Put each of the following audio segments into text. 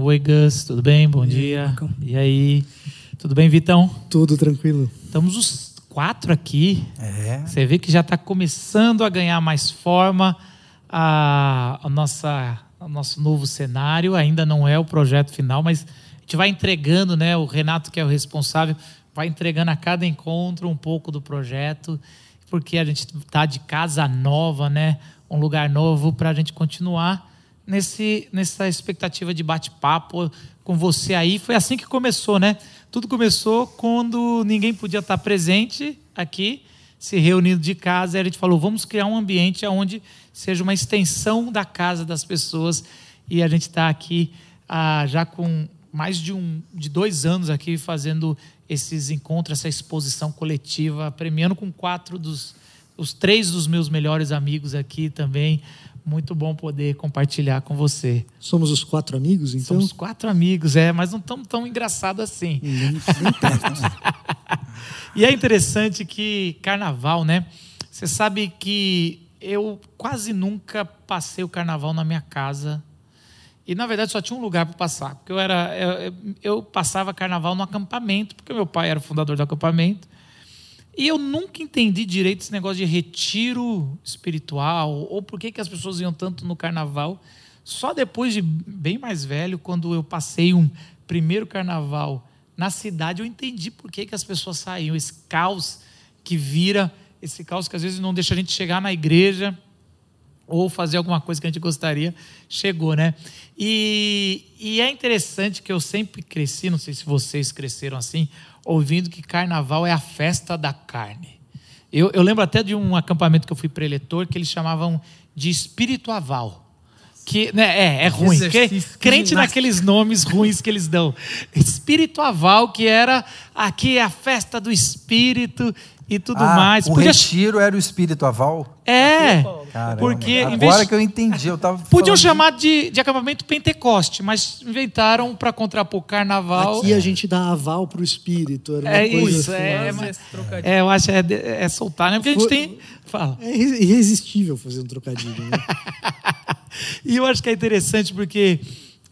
Oi, Gus, tudo bem? Bom E dia. Marcão? E aí? Tudo bem, Vitão? Tudo tranquilo. Estamos os quatro aqui. É. Você vê que já está começando a ganhar mais forma a, a nossa, o nosso novo cenário. Ainda não é o projeto final, mas a gente vai entregando, né? O Renato, que é o responsável, vai entregando a cada encontro um pouco do projeto, porque a gente está de casa nova, né? Um lugar novo para a gente continuar nesse, nessa expectativa de bate-papo com você aí. Foi assim que começou, né? Tudo começou quando ninguém podia estar presente aqui, se reunindo de casa, e a gente falou: vamos criar um ambiente onde seja uma extensão da casa das pessoas. E a gente está aqui ah, já com mais de, um, de dois anos aqui fazendo esses encontros, essa exposição coletiva, premiando com quatro dos os três dos meus melhores amigos aqui também. Muito bom poder compartilhar com você. Somos os quatro amigos, então? Somos quatro amigos, é, mas não estamos tão engraçados assim. E é interessante que carnaval, né? Você sabe que eu quase nunca passei o carnaval na minha casa. E na verdade só tinha um lugar para passar, porque eu era eu, eu passava carnaval no acampamento, porque meu pai era o fundador do acampamento. E eu nunca entendi direito esse negócio de retiro espiritual, ou por que, que as pessoas iam tanto no carnaval. Só depois de bem mais velho, quando eu passei um primeiro carnaval na cidade, eu entendi por que, que as pessoas saíam. Esse caos que vira, esse caos que às vezes não deixa a gente chegar na igreja ou fazer alguma coisa que a gente gostaria, chegou, né? E, e é interessante que eu sempre cresci, não sei se vocês cresceram assim, ouvindo que carnaval é a festa da carne. Eu, eu lembro até de um acampamento que eu fui preletor que eles chamavam de espirituaval. Que, né, é, é ruim. Exercício crente ginástica. naqueles nomes ruins que eles dão. Espirituaval, que era aqui é a festa do espírito e tudo Ah, mais. O Podia- retiro era o espírito aval? é, Caramba. porque em Agora vez- que eu entendi, eu tava Podiam chamar de, de acampamento Pentecoste, mas inventaram para contrapor carnaval. Aqui a gente dá aval pro espírito. Era uma É coisa isso, assim. é, mas-. É, eu acho é, é soltar, né? Porque a gente Foi- tem. Fala. É irre- irresistível fazer um trocadilho. Né? E eu acho que é interessante porque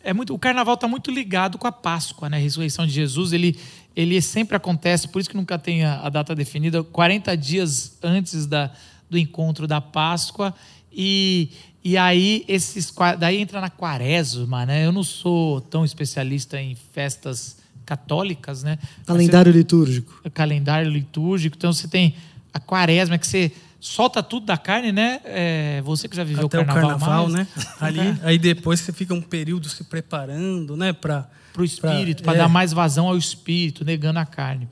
é muito, o carnaval está muito ligado com a Páscoa, né? A ressurreição de Jesus, ele, ele sempre acontece, por isso que nunca tem a, a data definida, 40 dias antes da, do encontro da Páscoa. E, e aí, esses, daí entra na quaresma, né? Eu não sou tão especialista em festas católicas, né? Calendário litúrgico. o calendário litúrgico. Então você tem a quaresma, que você solta tudo da carne, né? É, você que já viveu Até o carnaval, o carnaval, mais, né? Ali, aí depois você fica um período se preparando, né? Pra, Para o espírito, para é. dar mais vazão ao espírito, negando a carne.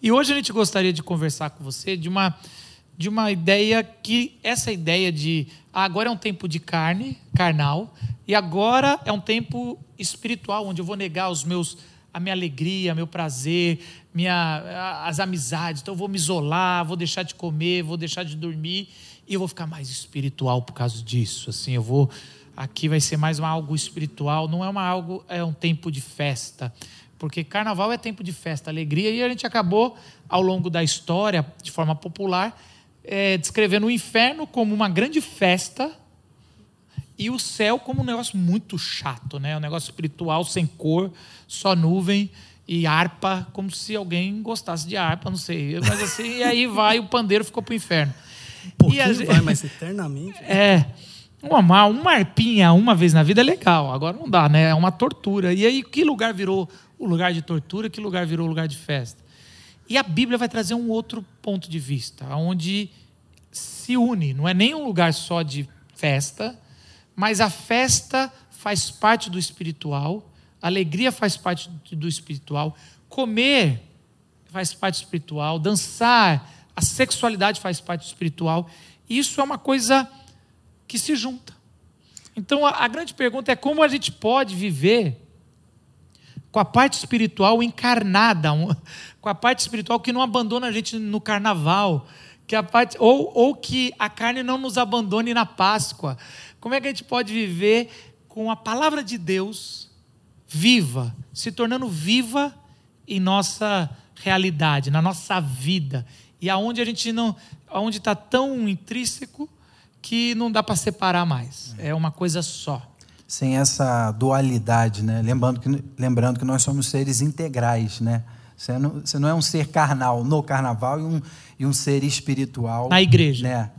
E hoje a gente gostaria de conversar com você de uma, de uma ideia que, essa ideia de ah, agora é um tempo de carne, carnal, e agora é um tempo espiritual, onde eu vou negar os meus, a minha alegria, meu prazer, minha, as amizades. Então eu vou me isolar, vou deixar de comer, vou deixar de dormir, e eu vou ficar mais espiritual por causa disso. Assim, eu vou aqui vai ser mais uma algo espiritual, não é uma algo é um tempo de festa, porque carnaval é tempo de festa, alegria e a gente acabou ao longo da história, de forma popular, é, descrevendo o inferno como uma grande festa e o céu como um negócio muito chato, né? Um negócio espiritual sem cor, só nuvem e harpa, como se alguém gostasse de harpa, não sei. Mas assim, e aí vai o pandeiro ficou pro inferno. um pouquinho E a vai, mas eternamente. é. Uma, uma arpinha uma vez na vida é legal, agora não dá, né? É uma tortura. E aí, que lugar virou o lugar de tortura, que lugar virou o lugar de festa? E a Bíblia vai trazer um outro ponto de vista, onde se une, não é nem um lugar só de festa, mas a festa faz parte do espiritual, a alegria faz parte do espiritual, comer faz parte espiritual, dançar, a sexualidade faz parte espiritual. Isso é uma coisa que se junta. Então a, a grande pergunta é como a gente pode viver com a parte espiritual encarnada, um- com a parte espiritual que não abandona a gente no carnaval, que a parte ou, ou que a carne não nos abandone na Páscoa. Como é que a gente pode viver com a palavra de Deus viva, se tornando viva em nossa realidade, na nossa vida, e aonde a gente não, aonde está tão intrínseco que não dá para separar mais. É uma coisa só. sem essa dualidade, né? Lembrando que, lembrando que nós somos seres integrais, né? Você não, você não é um ser carnal no carnaval e um, e um ser espiritual. Na igreja. Né?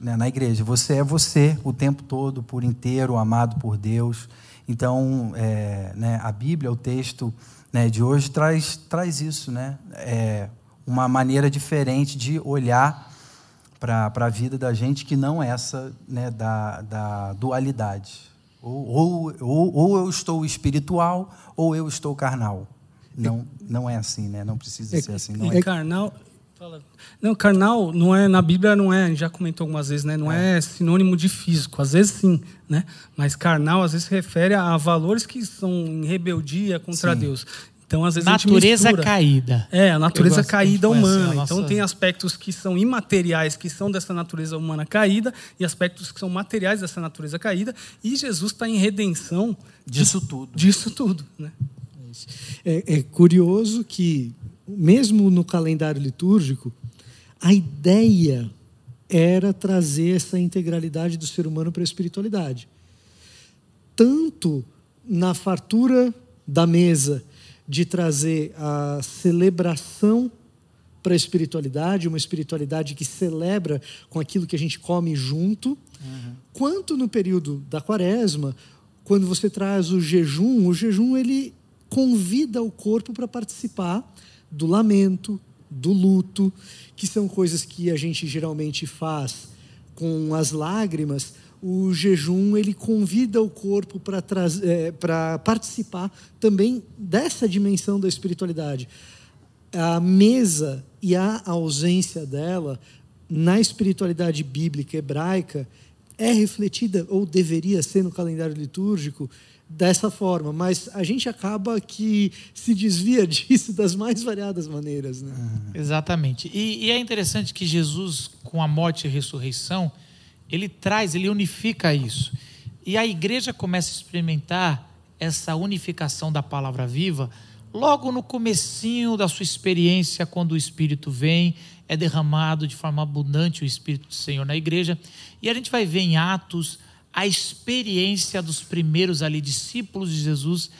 né? Na igreja. Você é você o tempo todo, por inteiro, amado por Deus. Então, é, né, a Bíblia, o texto né, de hoje, traz, traz isso, né? É uma maneira diferente de olhar para a vida da gente que não essa né, da, da dualidade. Ou, ou, ou, eu estou espiritual ou eu estou carnal. Não, não é assim, né? Não precisa É- ser assim. Não é. carnal. fala- Não, carnal não é na Bíblia não é, a gente já comentou algumas vezes, né? Não é. sinônimo de físico, às vezes sim, né? Mas carnal às vezes se refere a valores que são em rebeldia contra Sim. Deus. Então às vezes a Natureza gente mistura. caída. É, a natureza a gente caída humana. a nossa- Então tem aspectos que são imateriais, que são dessa natureza humana caída, e aspectos que são materiais dessa natureza caída. E Jesus está em redenção Disso tudo. disso tudo, né? É, é curioso que, mesmo no calendário litúrgico, a ideia era trazer essa integralidade do ser humano para a espiritualidade. Tanto na fartura da mesa de trazer a celebração para a espiritualidade, uma espiritualidade que celebra com aquilo que a gente come junto, quanto no período da quaresma, quando você traz o jejum, o jejum ele convida o corpo para participar do lamento, do luto, que são coisas que a gente geralmente faz com as lágrimas. O jejum ele convida o corpo para é, participar também dessa dimensão da espiritualidade a mesa e a ausência dela na espiritualidade bíblica hebraica é refletida ou deveria ser no calendário litúrgico dessa forma, mas a gente acaba que se desvia disso das mais variadas maneiras, né? Exatamente. E, e é interessante que Jesus, com a morte e a ressurreição, ele traz, ele unifica isso. E a igreja começa a experimentar essa unificação da palavra viva logo no comecinho da sua experiência, quando o Espírito vem, é derramado de forma abundante o Espírito do Senhor na igreja. E a gente vai ver em Atos a experiência dos primeiros ali discípulos de Jesus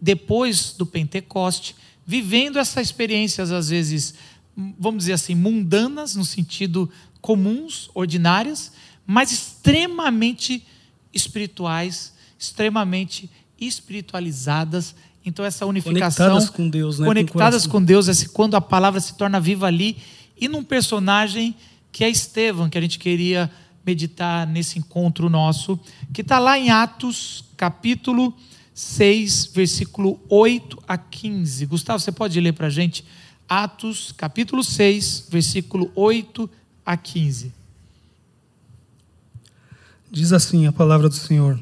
depois do Pentecoste, vivendo essa experiências às vezes, vamos dizer assim, mundanas no sentido comuns, ordinárias, mas extremamente espirituais, extremamente espiritualizadas. Então essa unificação Conectadas com Deus, né? Com conectadas coração. com Deus, esse quando a palavra se torna viva ali e num personagem que é Estevão, que a gente queria meditar nesse encontro nosso, que está lá em Atos, capítulo 6, versículo 8 a 15. Gustavo, você pode ler para a gente? Atos, capítulo 6, versículo 8 a 15. Diz assim a palavra do Senhor: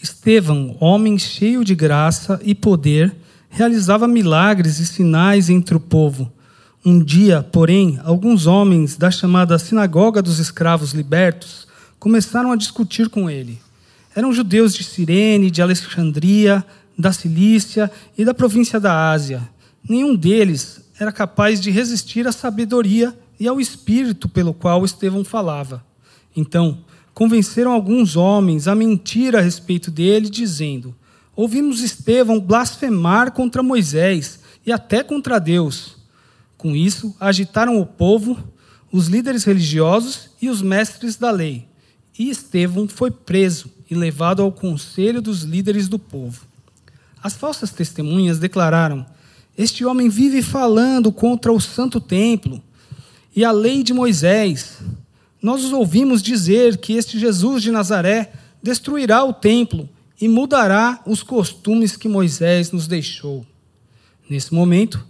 Estevão, homem cheio de graça e poder, realizava milagres e sinais entre o povo. Um dia, porém, alguns homens da chamada Sinagoga dos Escravos Libertos começaram a discutir com ele. Eram judeus de Cirene, de Alexandria, da Cilícia e da província da Ásia. Nenhum deles era capaz de resistir à sabedoria e ao espírito pelo qual Estevão falava. Então, convenceram alguns homens a mentir a respeito dele, dizendo: Ouvimos Estevão blasfemar contra Moisés e até contra Deus. Com isso, agitaram o povo, os líderes religiosos e os mestres da lei. E Estevão foi preso e levado ao conselho dos líderes do povo. As falsas testemunhas declararam: Este homem vive falando contra o santo templo e a lei de Moisés. Nós os ouvimos dizer que este Jesus de Nazaré destruirá o templo e mudará os costumes que Moisés nos deixou. Nesse momento,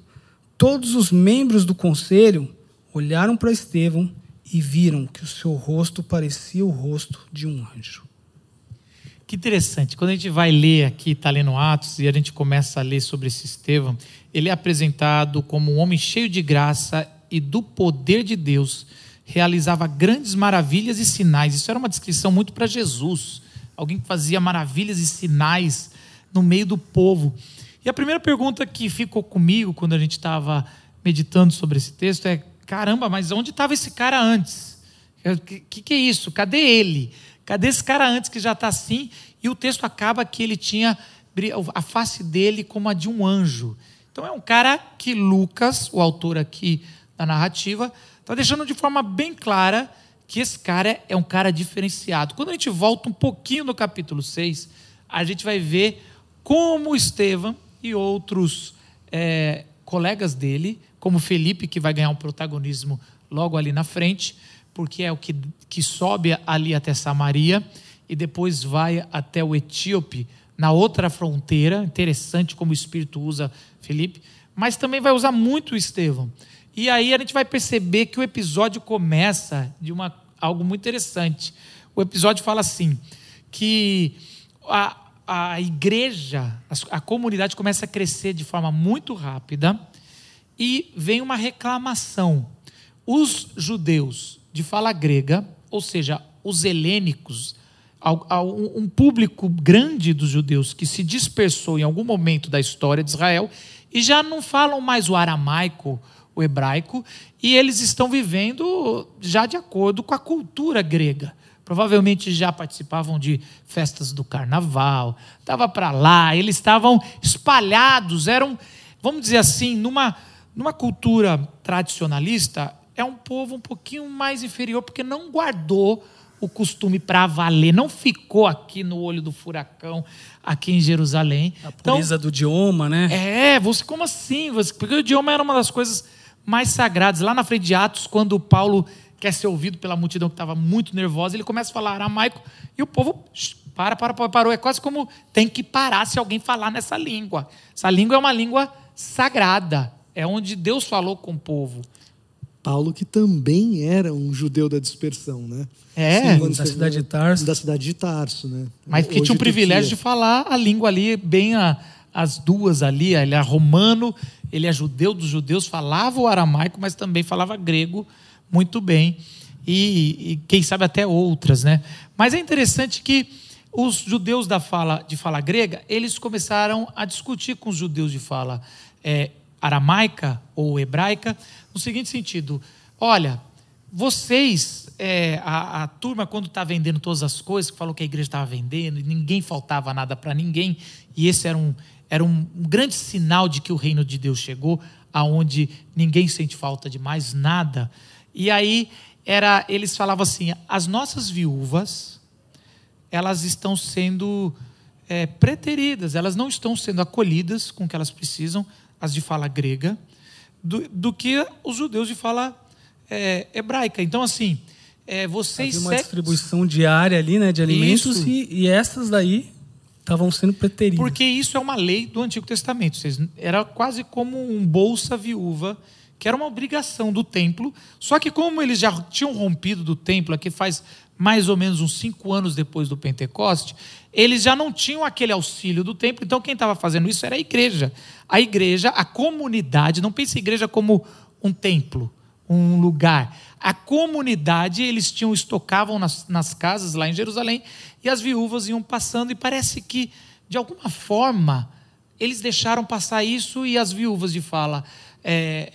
todos os membros do conselho olharam para Estevão e viram que o seu rosto parecia o rosto de um anjo. Que interessante. Quando a gente vai ler aqui, está lendo Atos, e a gente começa a ler sobre esse Estevão, ele é apresentado como um homem cheio de graça e do poder de Deus, realizava grandes maravilhas e sinais. Isso era uma descrição muito para Jesus, alguém que fazia maravilhas e sinais no meio do povo. E a primeira pergunta que ficou comigo quando a gente estava meditando sobre esse texto é: caramba, mas onde estava esse cara antes? O que, que, que é isso? Cadê ele? Cadê esse cara antes que já está assim? E o texto acaba que ele tinha a face dele como a de um anjo. Então é um cara que Lucas, o autor aqui da narrativa, está deixando de forma bem clara que esse cara é um cara diferenciado. Quando a gente volta um pouquinho no capítulo 6, a gente vai ver como Estevão e outros é, colegas dele, como Felipe, que vai ganhar um protagonismo logo ali na frente, porque é o que, que sobe ali até Samaria e depois vai até o Etíope, na outra fronteira. Interessante como o Espírito usa Felipe, mas também vai usar muito Estevão. E aí a gente vai perceber que o episódio começa de uma, algo muito interessante. O episódio fala assim: que a, a igreja, a, a comunidade começa a crescer de forma muito rápida e vem uma reclamação. Os judeus de fala grega, ou seja, os helênicos, um público grande dos judeus que se dispersou em algum momento da história de Israel e já não falam mais o aramaico, o hebraico, e eles estão vivendo já de acordo com a cultura grega. Provavelmente já participavam de festas do carnaval, estava para lá, eles estavam espalhados, eram, vamos dizer assim, numa, numa cultura tradicionalista, é um povo um pouquinho mais inferior, porque não guardou o costume para valer, não ficou aqui no olho do furacão, aqui em Jerusalém. A pureza então, do idioma, né? É, você como assim? Você, porque o idioma era uma das coisas mais sagradas. Lá na frente de Atos, quando Paulo quer ser ouvido pela multidão que estava muito nervosa, ele começa a falar aramaico e o povo para, para, para, parou. É quase como tem que parar se alguém falar nessa língua. Essa língua é uma língua sagrada, é onde Deus falou com o povo. Paulo, que também era um judeu da dispersão, né? É, Sim, da cidade de Tarso. Da cidade de Tarso, né? Mas que tinha o privilégio de falar a língua ali, bem a, as duas ali. Ele é romano, ele é judeu dos judeus, falava o aramaico, mas também falava grego muito bem. E, e quem sabe até outras, né? Mas é interessante que os judeus da fala, de fala grega, eles começaram a discutir com os judeus de fala é, aramaica ou hebraica, no seguinte sentido: olha, vocês, é, a, a, turma, quando está vendendo todas as coisas, que falou que a igreja estava vendendo, e ninguém faltava nada para ninguém, e esse era um, era um, um grande sinal de que o reino de Deus chegou, aonde ninguém sente falta de mais nada. E aí era, eles falavam assim: as nossas viúvas, elas estão sendo é, preteridas, elas não estão sendo acolhidas com o que elas precisam, as de fala grega, do, do que os judeus de fala é, hebraica. Então, assim, é, vocês. Havia uma distribuição diária ali, né, de alimentos, e, e, essas daí estavam sendo preteridas. Porque isso é uma lei do Antigo Testamento. Era quase como um bolsa viúva, que era uma obrigação do templo. Só que, como eles já tinham rompido do templo, aqui faz mais ou menos uns cinco anos depois do Pentecoste, eles já não tinham aquele auxílio do templo, então quem estava fazendo isso era a igreja. A igreja, a comunidade, não pense igreja como um templo, um lugar. A comunidade, eles tinham, estocavam nas, nas casas lá em Jerusalém, e as viúvas iam passando, e parece que, de alguma forma, eles deixaram passar isso, e as viúvas de fala é,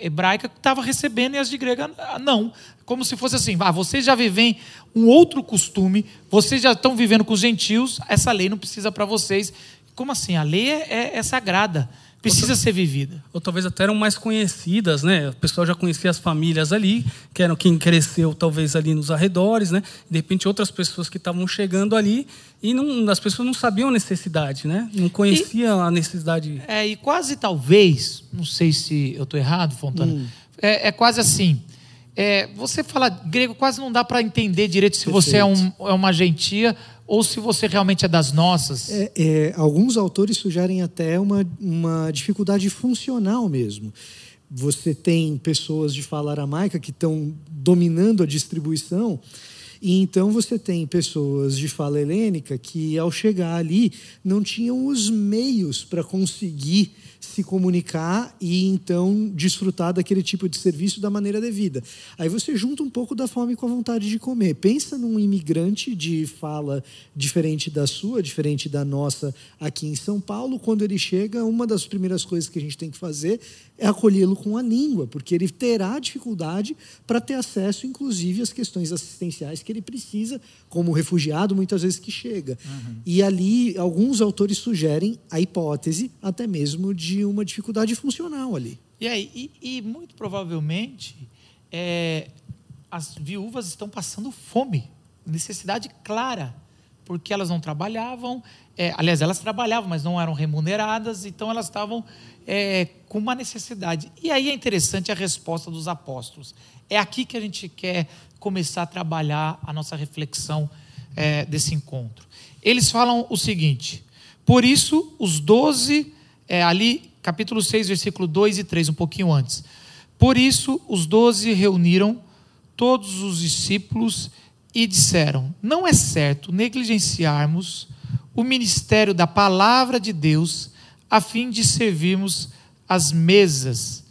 é, hebraica estavam recebendo, e as de grega não como se fosse assim: ah, vocês já vivem um outro costume, vocês já estão vivendo com os gentios, essa lei não precisa para vocês. Como assim? A lei é, é, é sagrada, precisa ser vivida. Ou talvez até eram mais conhecidas, né? O pessoal já conhecia as famílias ali, que eram quem cresceu talvez ali nos arredores, né? De repente outras pessoas que estavam chegando ali e não, as pessoas não sabiam a necessidade, né? Não conheciam e, a necessidade. É, e quase talvez, não sei se eu estou errado, Fontana, hum. é, é quase assim. É, você fala grego, quase não dá para entender direito se Perfeito. você é, um, é, uma gentia ou se você realmente é das nossas. É, é, alguns autores sugerem até uma, uma dificuldade funcional mesmo. Você tem pessoas de fala aramaica que estão dominando a distribuição, e então você tem pessoas de fala helênica que, ao chegar ali, não tinham os meios para conseguir se comunicar e então desfrutar daquele tipo de serviço da maneira devida. Aí você junta um pouco da fome com a vontade de comer. Pensa num imigrante de fala diferente da sua, diferente da nossa aqui em São Paulo. Quando ele chega, uma das primeiras coisas que a gente tem que fazer é acolhê-lo com a língua, porque ele terá dificuldade para ter acesso, inclusive, às questões assistenciais que ele precisa, como refugiado, muitas vezes que chega. Uhum. E ali, alguns autores sugerem a hipótese até mesmo de uma dificuldade funcional ali. E aí, e, e muito provavelmente, é, as viúvas estão passando fome, necessidade clara, porque elas não trabalhavam, é, aliás, elas trabalhavam, mas não eram remuneradas, então elas estavam é, com uma necessidade. E aí é interessante a resposta dos apóstolos. É aqui que a gente quer começar a trabalhar a nossa reflexão é, desse encontro. Eles falam o seguinte: por isso, os doze, é, ali, capítulo 6, versículo 2 e 3, um pouquinho antes. Por isso, os doze reuniram todos os discípulos e disseram: Não é certo negligenciarmos o ministério da palavra de Deus a fim de servirmos as mesas.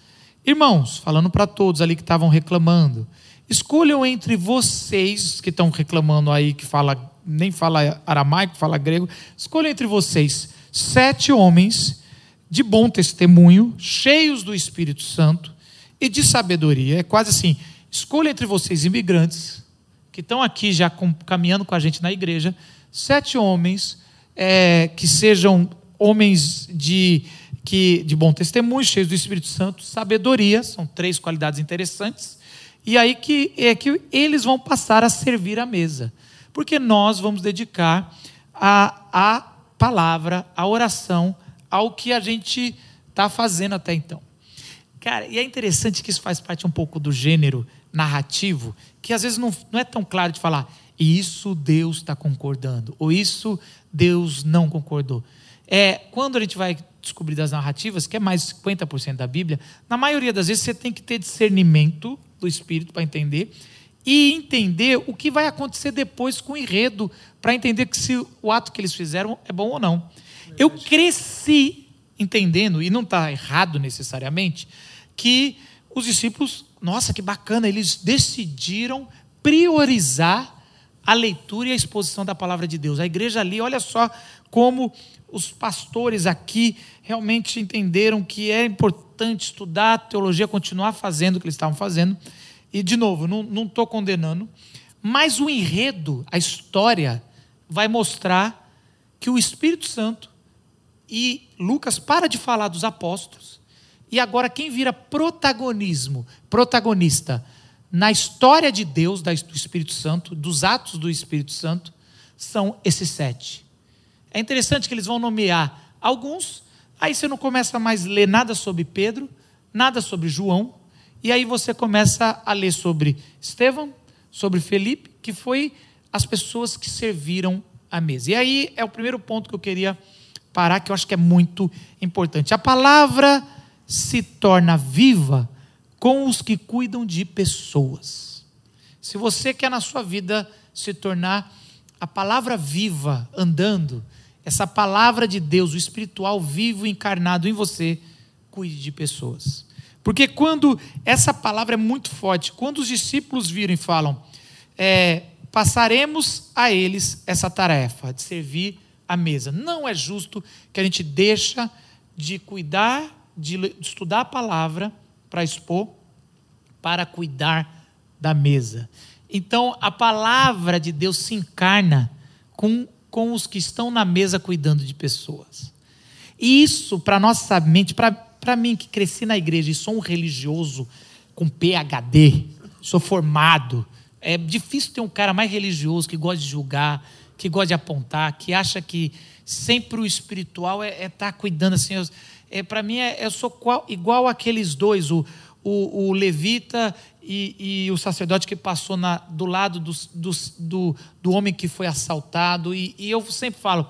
Irmãos, falando para todos ali que estavam reclamando, escolham entre vocês que estão reclamando aí, que fala, nem fala aramaico, fala grego, escolham entre vocês sete homens de bom testemunho, cheios do Espírito Santo e de sabedoria. É quase assim: escolha entre vocês imigrantes que estão aqui já caminhando com a gente na igreja, sete homens é, que sejam homens de, que, de bom testemunho, cheios do Espírito Santo, sabedoria, são três qualidades interessantes, e aí que, é que eles vão passar a servir a mesa, porque nós vamos dedicar a, a palavra, a oração, ao que a gente está fazendo até então. Cara, e é interessante que isso faz parte um pouco do gênero narrativo, que às vezes não, não é tão claro de falar, isso Deus está concordando, ou isso Deus não concordou é, quando a gente vai descobrir das narrativas, que é mais de 50% da Bíblia, na maioria das vezes você tem que ter discernimento do Espírito para entender e entender o que vai acontecer depois com o enredo, para entender que se o ato que eles fizeram é bom ou não. Eu cresci entendendo, e não está errado necessariamente, que os discípulos, nossa, que bacana, eles decidiram priorizar a leitura e a exposição da palavra de Deus. A igreja ali, olha só como os pastores aqui realmente entenderam que é importante estudar a teologia, continuar fazendo o que eles estavam fazendo. E, de novo, não estou condenando, mas o enredo, a história, vai mostrar que o Espírito Santo e Lucas para de falar dos apóstolos, e agora quem vira protagonismo, protagonista na história de Deus, do Espírito Santo, dos atos do Espírito Santo, são esses sete. É interessante que eles vão nomear alguns, aí você não começa mais a ler nada sobre Pedro, nada sobre João, e aí você começa a ler sobre Estevão, sobre Felipe, que foi as pessoas que serviram a mesa. E aí é o primeiro ponto que eu queria parar, que eu acho que é muito importante. A palavra se torna viva com os que cuidam de pessoas. Se você quer na sua vida se tornar a palavra viva andando, essa palavra de Deus, o espiritual vivo encarnado em você, cuide de pessoas. Porque quando essa palavra é muito forte, quando os discípulos viram e falam, é, passaremos a eles essa tarefa de servir a mesa. Não é justo que a gente deixa de cuidar, de estudar a palavra para expor, para cuidar da mesa. Então, a palavra de Deus se encarna com com os que estão na mesa cuidando de pessoas. E isso, para nossa mente, para mim que cresci na igreja e sou um religioso com PhD, sou formado, é difícil ter um cara mais religioso que gosta de julgar, que gosta de apontar, que acha que sempre o espiritual é estar é tá cuidando assim. É, para mim, é, eu sou qual, igual aqueles dois, o, o, o levita e, e, o sacerdote que passou na, do lado do, do, do, do, homem que foi assaltado. E, e eu sempre falo,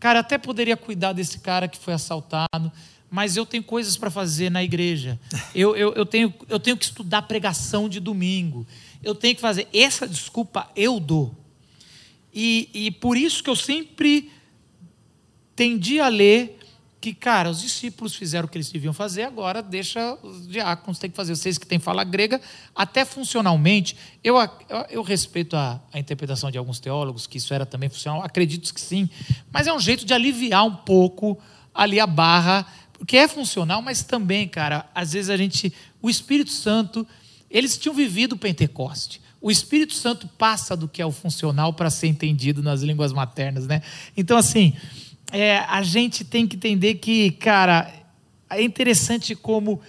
cara, até poderia cuidar desse cara que foi assaltado, mas eu tenho coisas para fazer na igreja. Eu, eu, eu, tenho, eu tenho que estudar pregação de domingo. Eu tenho que fazer. Essa desculpa eu dou. E, e por isso que eu sempre tendi a ler que, cara, os discípulos fizeram o que eles deviam fazer, agora deixa os diáconos tem que fazer. Vocês que têm fala grega, até funcionalmente, eu, eu, eu respeito a, a, interpretação de alguns teólogos, que isso era também funcional, acredito que sim, mas é um jeito de aliviar um pouco ali a barra, porque é funcional, mas também, cara, às vezes a gente, o Espírito Santo, eles tinham vivido o Pentecoste. o Espírito Santo passa do que é o funcional para ser entendido nas línguas maternas, né? Então, assim, é, a gente tem que entender que, cara, é interessante como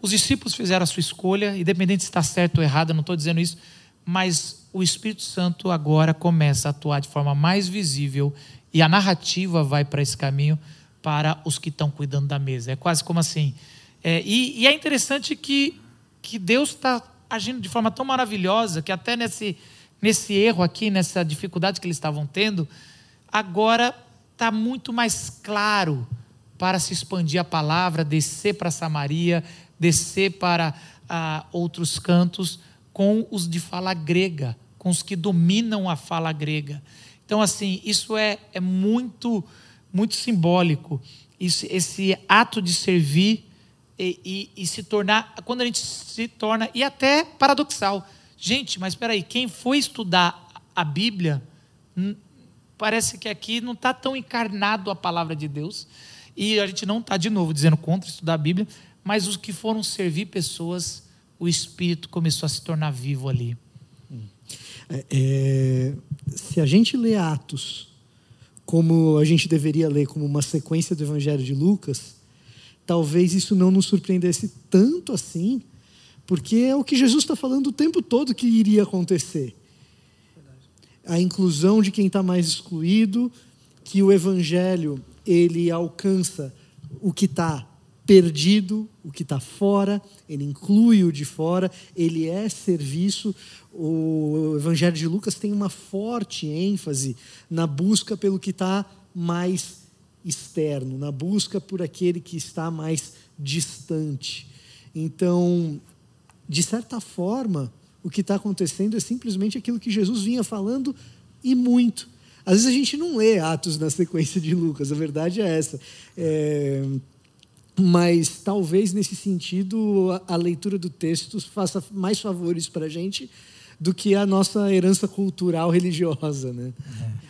os discípulos fizeram a sua escolha, independente se está certo ou errado, eu não estou dizendo isso, mas o Espírito Santo agora começa a atuar de forma mais visível e a narrativa vai para esse caminho para os que estão cuidando da mesa. É quase como assim. É, e, e, é interessante que, que Deus está agindo de forma tão maravilhosa que até nesse, nesse erro aqui, nessa dificuldade que eles estavam tendo, agora está muito mais claro para se expandir a palavra, descer para Samaria, descer para ah, outros cantos com os de fala grega, com os que dominam a fala grega. Então, assim, isso é, é muito, muito simbólico. Isso, esse ato de servir e, e, e, se tornar, quando a gente se torna, e até paradoxal. Gente, mas espera aí, quem foi estudar a Bíblia, hum, parece que aqui não está tão encarnado a palavra de Deus, e a gente não está, de novo, dizendo contra estudar a Bíblia, mas os que foram servir pessoas, o Espírito começou a se tornar vivo ali. É, é, se a gente lê Atos como a gente deveria ler como uma sequência do Evangelho de Lucas, talvez isso não nos surpreendesse tanto assim, porque é o que Jesus está falando o tempo todo que iria acontecer. A inclusão de quem está mais excluído, que o Evangelho ele alcança o que está perdido, o que está fora, ele inclui o de fora, ele é serviço. O Evangelho de Lucas tem uma forte ênfase na busca pelo que está mais externo, na busca por aquele que está mais distante. Então, de certa forma, o que está acontecendo é simplesmente aquilo que Jesus vinha falando e muito. Às vezes a gente não lê Atos na sequência de Lucas, a verdade é essa. É, mas talvez nesse sentido a, a leitura do texto faça mais favores para a gente do que a nossa herança cultural religiosa, né?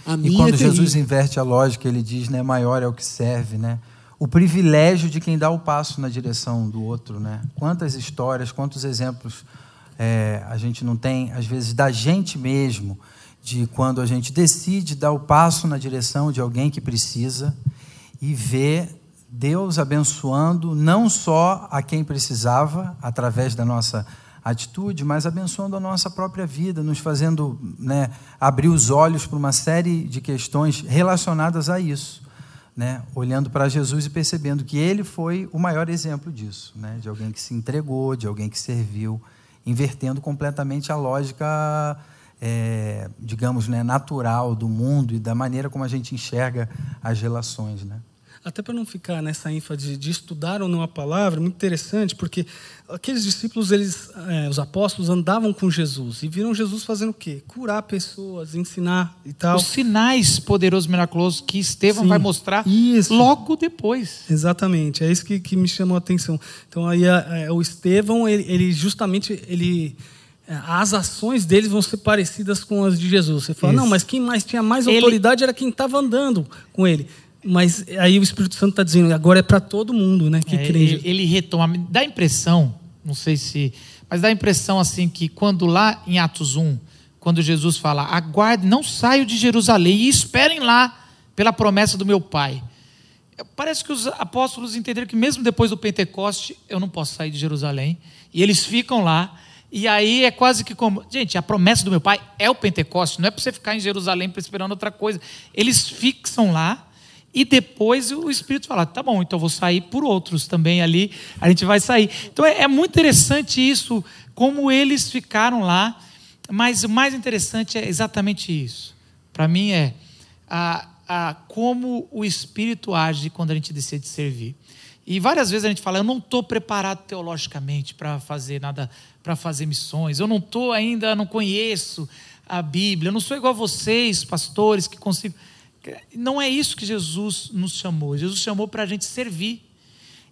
É. e quando é Jesus inverte a lógica, ele diz, né, maior é o que serve, né? O privilégio de quem dá o passo na direção do outro, né? Quantas histórias, quantos exemplos é, a gente não tem, às vezes, da gente mesmo, de quando a gente decide dar o passo na direção de alguém que precisa e vê Deus abençoando não só a quem precisava, através da nossa atitude, mas abençoando a nossa própria vida, nos fazendo né, abrir os olhos para uma série de questões relacionadas a isso. Né, olhando para Jesus e percebendo que ele foi o maior exemplo disso, né, de alguém que se entregou, de alguém que serviu, invertendo completamente a lógica, é, digamos, né, natural do mundo e da maneira como a gente enxerga as relações. Né até para não ficar nessa ênfase de estudar ou não a palavra, muito interessante, porque aqueles discípulos, eles, é, os apóstolos, andavam com Jesus e viram Jesus fazendo o quê? Curar pessoas, ensinar e tal. Os sinais poderosos, miraculosos que Estevão Sim, vai mostrar isso. logo depois. Exatamente, é isso que, que me chamou a atenção. Então, aí é, o Estevão, ele, ele justamente, ele é, as ações deles vão ser parecidas com as de Jesus. Você fala, Isso. não, mas quem mais tinha mais autoridade ele... era quem estava andando com ele. Mas aí o Espírito Santo está dizendo, agora é para todo mundo, né? Que é, ele, ele retoma. Dá a impressão, não sei se. Mas dá a impressão assim que quando lá em Atos 1, quando Jesus fala, aguarde, não saio de Jerusalém e esperem lá pela promessa do meu Pai. Parece que os apóstolos entenderam que mesmo depois do Pentecoste, eu não posso sair de Jerusalém. E eles ficam lá. E aí é quase que como. Gente, a promessa do meu pai é o Pentecoste, não é para você ficar em Jerusalém esperando outra coisa. Eles fixam lá e depois o Espírito fala: tá bom, então vou sair por outros também ali, a gente vai sair. Então é, é muito interessante isso, como eles ficaram lá, mas o mais interessante é exatamente isso. Para mim é a, a, como o Espírito age quando a gente decide servir. E várias vezes a gente fala: eu não estou preparado teologicamente para fazer nada, para fazer missões, eu não estou ainda, não conheço a Bíblia, eu não sou igual a vocês, pastores, que consigo. Não é isso que Jesus nos chamou. Jesus chamou para a gente servir.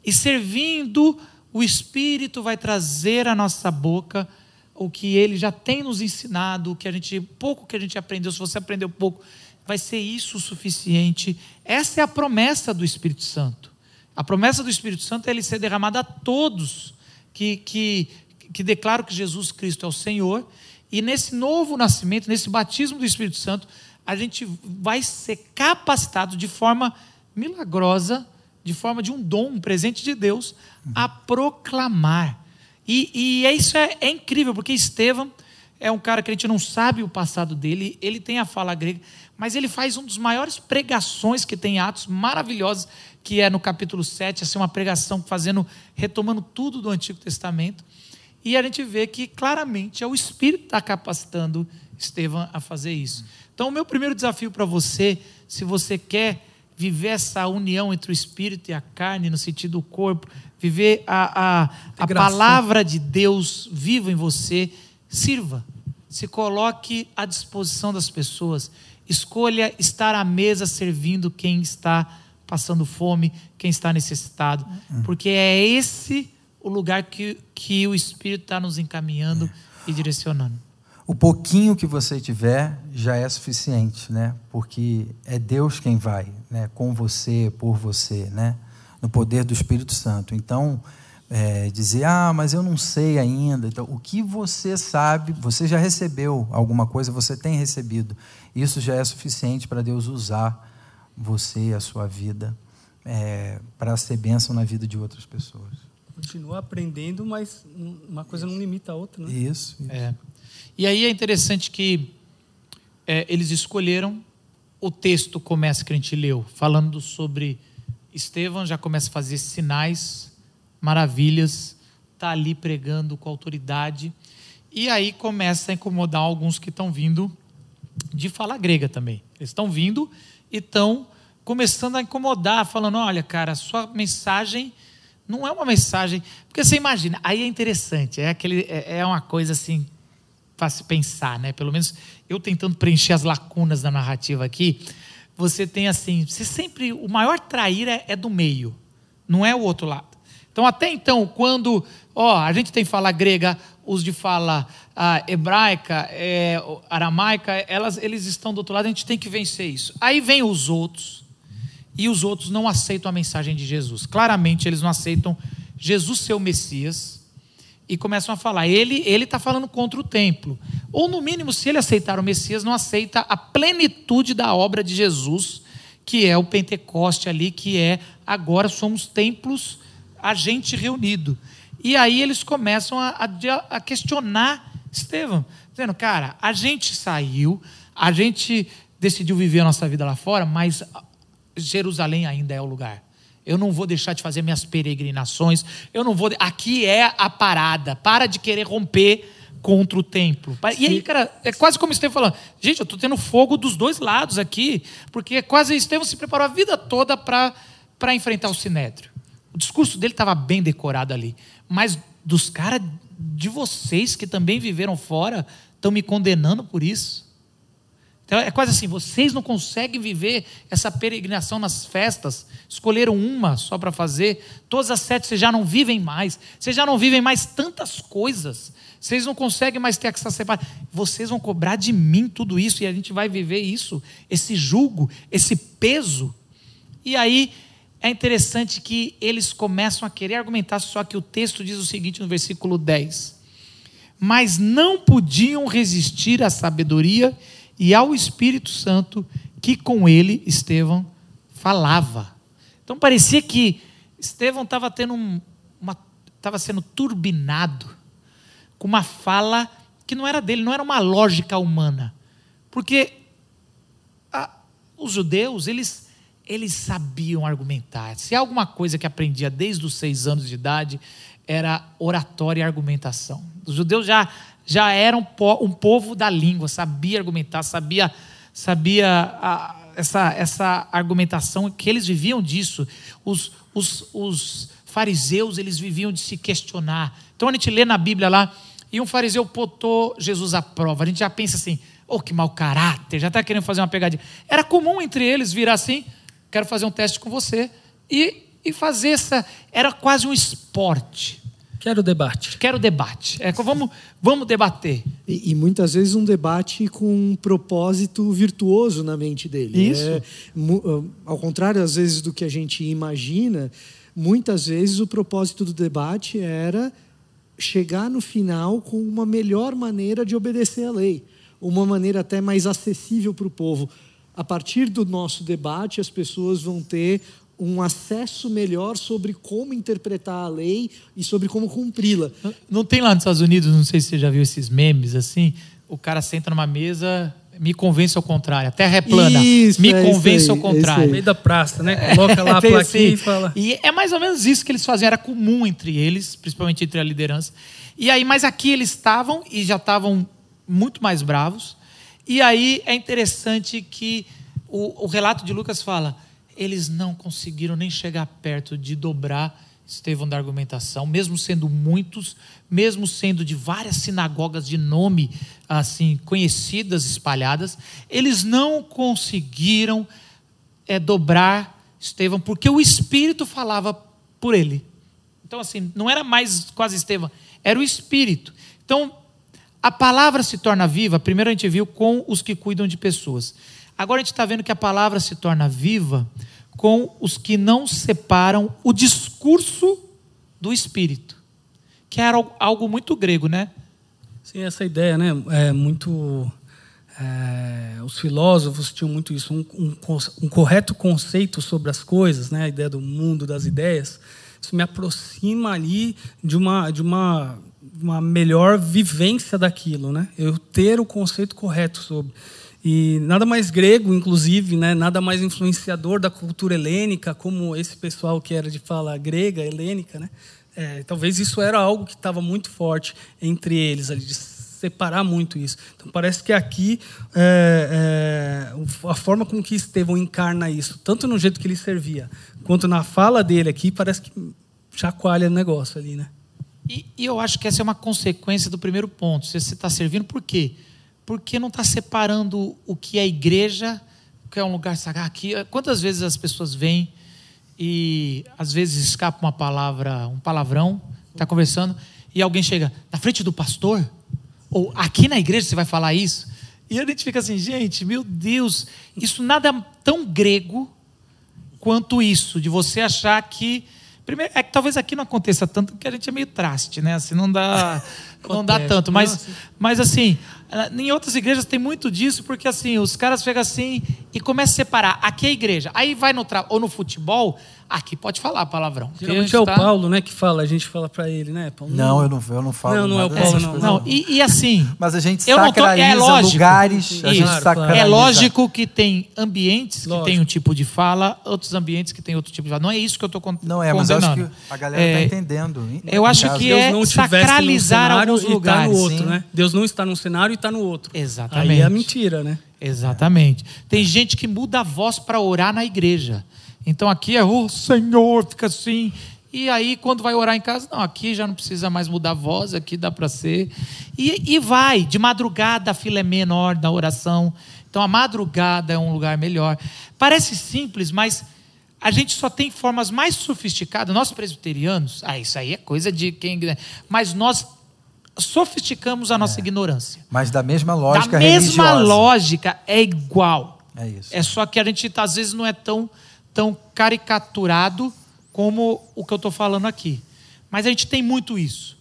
E servindo, o Espírito vai trazer à nossa boca o que ele já tem nos ensinado, o que a gente, pouco que a gente aprendeu, se você aprendeu pouco, vai ser isso o suficiente. Essa é a promessa do Espírito Santo. A promessa do Espírito Santo é ele ser derramado a todos que, que, que declaram que Jesus Cristo é o Senhor E nesse novo nascimento, nesse batismo do Espírito Santo, a gente vai ser capacitado de forma milagrosa, de forma de um dom, um presente de Deus, a proclamar. E, e é isso é, é incrível, porque Estevão é um cara que a gente não sabe o passado dele, ele tem a fala grega, mas ele faz um dos maiores pregações que tem Atos maravilhosos, que é no capítulo 7, assim, uma pregação fazendo, retomando tudo do Antigo Testamento. E a gente vê que claramente é o Espírito que está capacitando Estevão a fazer isso. Então, o meu primeiro desafio para você, se você quer viver essa união entre o Espírito e a carne, no sentido do corpo, viver a, a, a palavra de Deus viva em você, sirva. Se coloque à disposição das pessoas. Escolha estar à mesa servindo quem está passando fome, quem está necessitado. Porque é esse o lugar que, que o Espírito está nos encaminhando e direcionando. O pouquinho que você tiver já é suficiente, né? Porque é Deus quem vai, né? Com você, por você, né? No poder do Espírito Santo. Então, é, dizer, ah, mas eu não sei ainda. Então, o que você sabe, você já recebeu alguma coisa, você tem recebido. Isso já é suficiente para Deus usar você, a sua vida, é, para ser bênção na vida de outras pessoas. Continua aprendendo, mas uma coisa não limita a outra, né? Isso. isso. É. E aí é interessante que é, eles escolheram, o texto começa que a gente leu, falando sobre Estevão, já começa a fazer sinais, maravilhas, está ali pregando com autoridade, e aí começa a incomodar alguns que estão vindo de fala grega também. Eles estão vindo e estão começando a incomodar, falando: olha, cara, sua mensagem não é uma mensagem. Porque você imagina, aí é interessante, é, aquele, é, é uma coisa assim, se pensar, né? Pelo menos eu tentando preencher as lacunas da narrativa aqui, você tem assim, você sempre, o maior traíra é, é do meio, não é o outro lado. Então, até então, quando ó, a gente tem fala grega, os de fala hebraica, é, aramaica, elas, eles estão do outro lado, a gente tem que vencer isso. Aí vem os outros, e os outros não aceitam a mensagem de Jesus. Claramente, eles não aceitam Jesus ser o Messias e começam a falar, ele ele está falando contra o templo. Ou, no mínimo, se ele aceitar o Messias, não aceita a plenitude da obra de Jesus, que é o Pentecoste ali, que é agora somos templos, a gente reunido. E aí eles começam a, a, a questionar Estevão, dizendo, cara, a gente saiu, a gente decidiu viver a nossa vida lá fora, mas Jerusalém ainda é o lugar. Eu não vou deixar de fazer minhas peregrinações. Eu não vou. Aqui é a parada. Para de querer romper contra o templo. E aí, cara, é quase como Estevão falando: gente, eu estou tendo fogo dos dois lados aqui, porque é quase Estevão se preparou a vida toda para enfrentar o sinédrio. O discurso dele estava bem decorado ali. Mas dos caras de vocês que também viveram fora estão me condenando por isso. Então é quase assim: vocês não conseguem viver essa peregrinação nas festas, escolheram uma só para fazer, todas as sete vocês já não vivem mais, vocês já não vivem mais tantas coisas, vocês não conseguem mais ter essa separação. Vocês vão cobrar de mim tudo isso e a gente vai viver isso, esse julgo, esse peso. E aí é interessante que eles começam a querer argumentar, só que o texto diz o seguinte no versículo 10: Mas não podiam resistir à sabedoria e ao Espírito Santo que com ele Estevão falava. Então parecia que Estevão estava tendo um, uma estava sendo turbinado com uma fala que não era dele, não era uma lógica humana. Porque a, os judeus, eles, eles sabiam argumentar. Se alguma coisa que aprendia desde os seis anos de idade, era oratória e argumentação. Os judeus já já era um, um povo da língua, sabia argumentar, sabia, sabia a, essa, essa argumentação, que eles viviam disso. Os, os, os fariseus, eles viviam de se questionar. Então a gente lê na Bíblia lá, e um fariseu botou Jesus à prova. A gente já pensa assim, oh, que mau caráter, já está querendo fazer uma pegadinha. Era comum entre eles virar assim, quero fazer um teste com você. E, e fazer essa, era quase um esporte. Quero debate. Quero debate. É, vamos, vamos debater. E, e, muitas vezes um debate com um propósito virtuoso na mente dele. Isso. É, ao contrário, às vezes, do que a gente imagina, muitas vezes o propósito do debate era chegar no final com uma melhor maneira de obedecer à lei, uma maneira até mais acessível para o povo. A partir do nosso debate, as pessoas vão ter um acesso melhor sobre como interpretar a lei e sobre como cumpri-la. Não tem lá nos Estados Unidos, não sei se você já viu esses memes assim, o cara senta numa mesa, me convence ao contrário. A terra é plana, Isso, me é convence isso ao aí, é isso contrário. No meio da praça, né? Coloca lá a Tem plaquinha assim, e fala. E é mais ou menos isso que eles faziam, era comum entre eles, principalmente entre a liderança. E aí, mas aqui eles estavam e já estavam muito mais bravos. E aí é interessante que o, o relato de Lucas fala: eles não conseguiram nem chegar perto de dobrar Estevão da argumentação, mesmo sendo muitos, mesmo sendo de várias sinagogas de nome assim conhecidas, espalhadas, eles não conseguiram é, dobrar Estevão, porque o Espírito falava por ele. Então, assim, não era mais quase Estevão, era o Espírito. Então, a palavra se torna viva, primeiro a gente viu com os que cuidam de pessoas. Agora a gente está vendo que a palavra se torna viva com os que não separam o discurso do Espírito, que era algo muito grego, né? Sim, essa ideia, né? É muito. é, os filósofos tinham muito isso, um, um, um correto conceito sobre as coisas, né? A ideia do mundo das ideias. Isso me aproxima ali de uma de uma uma melhor vivência daquilo, né? Eu ter o conceito correto sobre e nada mais grego, inclusive, né? Nada mais influenciador da cultura helênica, como esse pessoal que era de fala grega, helênica, né? É, talvez isso era algo que estava muito forte entre eles, ali, de separar muito isso. Então parece que aqui é, é, a forma com que Estevão encarna isso, tanto no jeito que ele servia, quanto na fala dele aqui, parece que chacoalha o negócio ali, né? E, e eu acho que essa é uma consequência do primeiro ponto. Você está servindo, por quê? Não está separando o que é igreja, o que é um lugar sagrado. Aqui, quantas vezes as pessoas vêm e às vezes escapa uma palavra, um palavrão, está conversando, e alguém chega na frente do pastor, ou aqui na igreja você vai falar isso, e a gente fica assim, gente, meu Deus, isso nada é tão grego quanto isso, de você achar que. Primeiro, é que talvez aqui não aconteça tanto, porque a gente é meio traste, né? Assim, não dá, não dá tanto. Mas, assim- mas assim, em outras igrejas tem muito disso, porque assim, os caras chegam assim e começam a separar. Aqui é a igreja. Aí vai no tra... ou no futebol, aqui pode falar palavrão. Geralmente é o tá- Paulo, né, que fala, a gente fala para ele, né? Paulo? Não, eu não, eu não falo Não, não é o Paulo, não. Não, e, e assim. Mas a gente não tô- é sacraliza lógico. lugares, a gente Claro, sacraliza. É lógico que tem ambientes que Lógico. tem um tipo de fala, outros ambientes que tem outro tipo de fala. Não é isso que eu estou condenando. Não é, mas eu acho que a galera É, está entendendo. eu acho caso- que Deus é não sacralizar alguns e tá lugares. no outro, sim. né? Deus não está num cenário e está no outro. Exatamente. Aí é mentira, né? Exatamente. Tem gente que muda a voz para orar na igreja. Então aqui é, ô Senhor, fica assim. E aí, quando vai orar em casa, não, aqui já não precisa mais mudar a voz, aqui dá para ser. E, e vai, de madrugada a fila é menor da oração. Então a madrugada é um lugar melhor. Parece simples, mas a gente só tem formas mais sofisticadas. Nós presbiterianos, ah, isso aí é coisa de quem. Mas nós sofisticamos a nossa ignorância. Mas da mesma lógica da mesma religiosa. lógica é igual. É isso. É só que a gente às vezes não é tão, tão caricaturado como o que eu estou falando aqui. Mas a gente tem muito isso.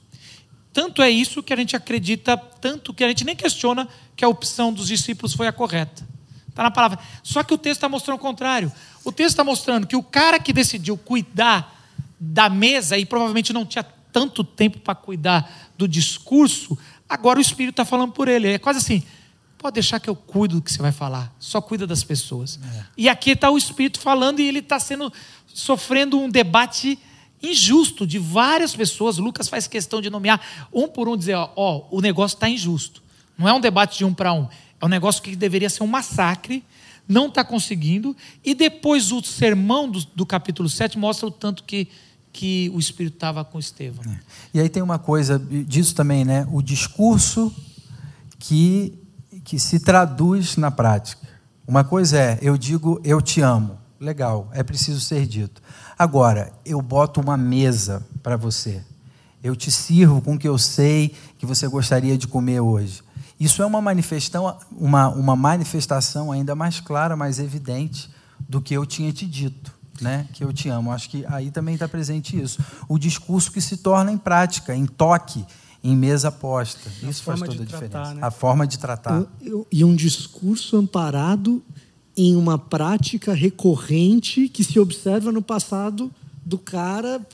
Tanto é isso que a gente acredita, tanto que a gente nem questiona que a opção dos discípulos foi a correta. Está na palavra. Só que o texto está mostrando o contrário. O texto está mostrando que o cara que decidiu cuidar da mesa e provavelmente não tinha tanto tempo para cuidar do discurso, agora o Espírito está falando por ele. É quase assim: pode deixar que eu cuido do que você vai falar, só cuida das pessoas. E aqui está o Espírito falando e ele está sendo sofrendo um debate injusto de várias pessoas. Lucas faz questão de nomear um por um, dizer: ó, ó o negócio está injusto. Não é um debate de um para um. É um negócio que deveria ser um massacre, não está conseguindo. E depois o sermão do, do capítulo 7 mostra o tanto que, que o Espírito estava com Estevão. E aí tem uma coisa disso também, né? O discurso que, que se traduz na prática. Uma coisa é, eu digo, eu te amo. Legal, é preciso ser dito. Agora, eu boto uma mesa para você. Eu te sirvo com o que eu sei que você gostaria de comer hoje. Isso é uma manifestação, uma, uma manifestação ainda mais clara, mais evidente do que eu tinha te dito. né, que eu te amo. Acho que aí também está presente isso. O discurso que se torna em prática, em toque, em mesa posta. Isso faz toda a tratar, diferença. né? A forma de tratar. Eu- E um discurso amparado em uma prática recorrente que se observa no passado do cara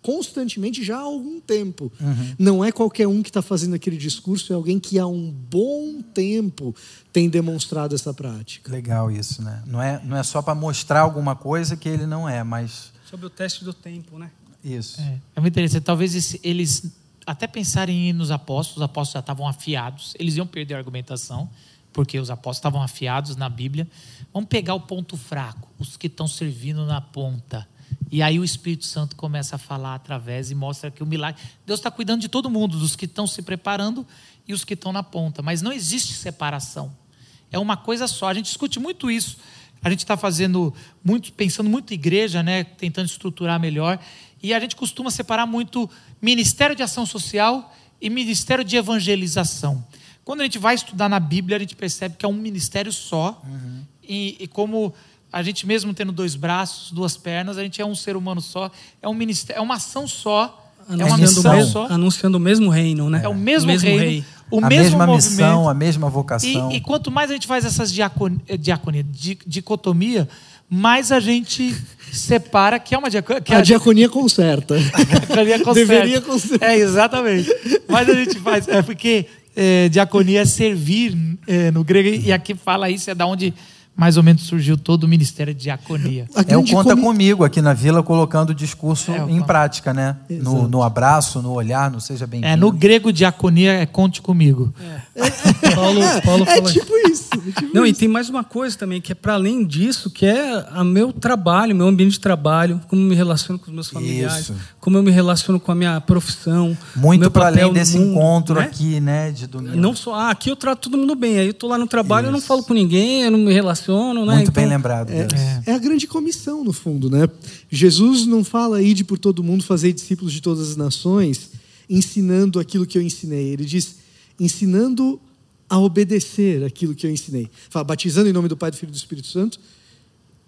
constantemente já há algum tempo. Não é qualquer um que está fazendo aquele discurso, é alguém que há um bom tempo tem demonstrado essa prática. Legal isso, né? Não é, não é só para mostrar alguma coisa que ele não é, mas Sobre o teste do tempo, né? isso. É, é muito interessante. Talvez eles até pensarem em ir nos apóstolos, os apóstolos já estavam afiados, eles iam perder a argumentação, porque os apóstolos estavam afiados na Bíblia. Vamos pegar o ponto fraco, os que estão servindo na ponta. E aí o Espírito Santo começa a falar através e mostra que o milagre. Deus está cuidando de todo mundo, dos que estão se preparando e os que estão na ponta. Mas não existe separação. É uma coisa só. A gente discute muito isso. A gente está fazendo muito, pensando muito igreja, né? Tentando estruturar melhor. E a gente costuma separar muito ministério de ação social e ministério de evangelização. Quando a gente vai estudar na Bíblia, a gente percebe que é um ministério só. E, e como a gente mesmo tendo dois braços, duas pernas, a gente é um ser humano só. É um ministério, é uma ação só. É uma Anunciando, o missão mesmo, só. anunciando o mesmo reino, né? É o mesmo, reino, rei. o a mesmo mesma movimento. missão, a mesma vocação. E, e quanto mais a gente faz essas diacon, diaconia, di- dicotomia, mais a gente separa que é uma diaconia. Que é A diaconia conserta. diaconia conserta. Deveria consertar. É, exatamente. Mas a gente faz. É porque eh, diaconia é servir eh, no grego, e aqui fala isso, é da onde mais ou menos surgiu todo o ministério de diaconia. É o conta comi- comigo aqui na vila, colocando o discurso É, em conta. prática, né? No, no abraço, no olhar, no seja bem-vindo. É, no grego, diaconia é conte comigo. Paulo, Paulo É tipo isso. é tipo Não, e isso. tem mais uma coisa também, que é para além disso, que é o meu trabalho, meu ambiente de trabalho, como me relaciono com os meus familiares, Isso. Como eu me relaciono com a minha profissão. Muito meu para papel além desse mundo, encontro né? aqui, né? De domingo. Não só, ah, aqui eu trato todo mundo bem, aí eu tô lá no trabalho, eu não Isso. falo com ninguém, eu não me relaciono, né? Muito bem Então, lembrado. É, Deus. é a grande comissão, no fundo, né? Jesus não fala aí de por todo mundo fazer discípulos de todas as nações, ensinando aquilo que eu ensinei. Ele diz, ensinando a obedecer aquilo que eu ensinei. Fala, batizando em nome do Pai, do Filho e do Espírito Santo,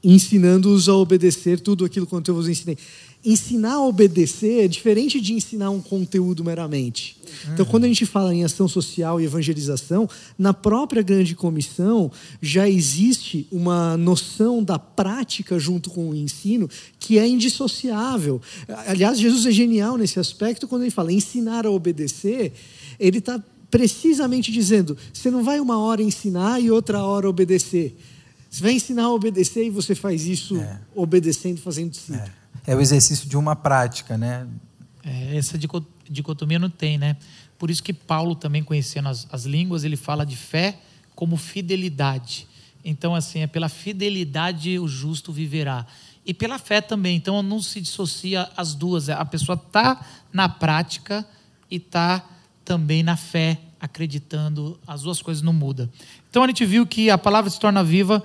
ensinando-os a obedecer tudo aquilo quanto eu vos ensinei. Ensinar a obedecer é diferente de ensinar um conteúdo meramente. Então, quando a gente fala em ação social e evangelização, na própria grande comissão já existe uma noção da prática junto com o ensino que é indissociável. Aliás, Jesus é genial nesse aspecto quando ele fala ensinar a obedecer, ele está precisamente dizendo: você não vai uma hora ensinar e outra hora obedecer. Você vai ensinar a obedecer e você faz isso obedecendo, fazendo discípulo. É o exercício de uma prática, né? É, essa dico- dicotomia não tem, né? Por isso que Paulo, também conhecendo as, as línguas, ele fala de fé como fidelidade. Então, assim, é pela fidelidade o justo viverá. E pela fé também. Então, não se dissocia as duas. A pessoa está na prática e está também na fé, acreditando. As duas coisas não mudam. Então, a gente viu que a palavra se torna viva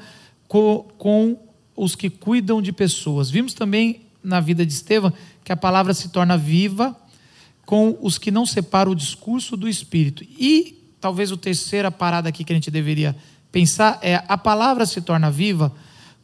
co- com os que cuidam de pessoas. Vimos também na vida de Estevão que a palavra se torna viva com os que não separam o discurso do espírito. E talvez a terceira parada aqui que a gente deveria pensar é a palavra se torna viva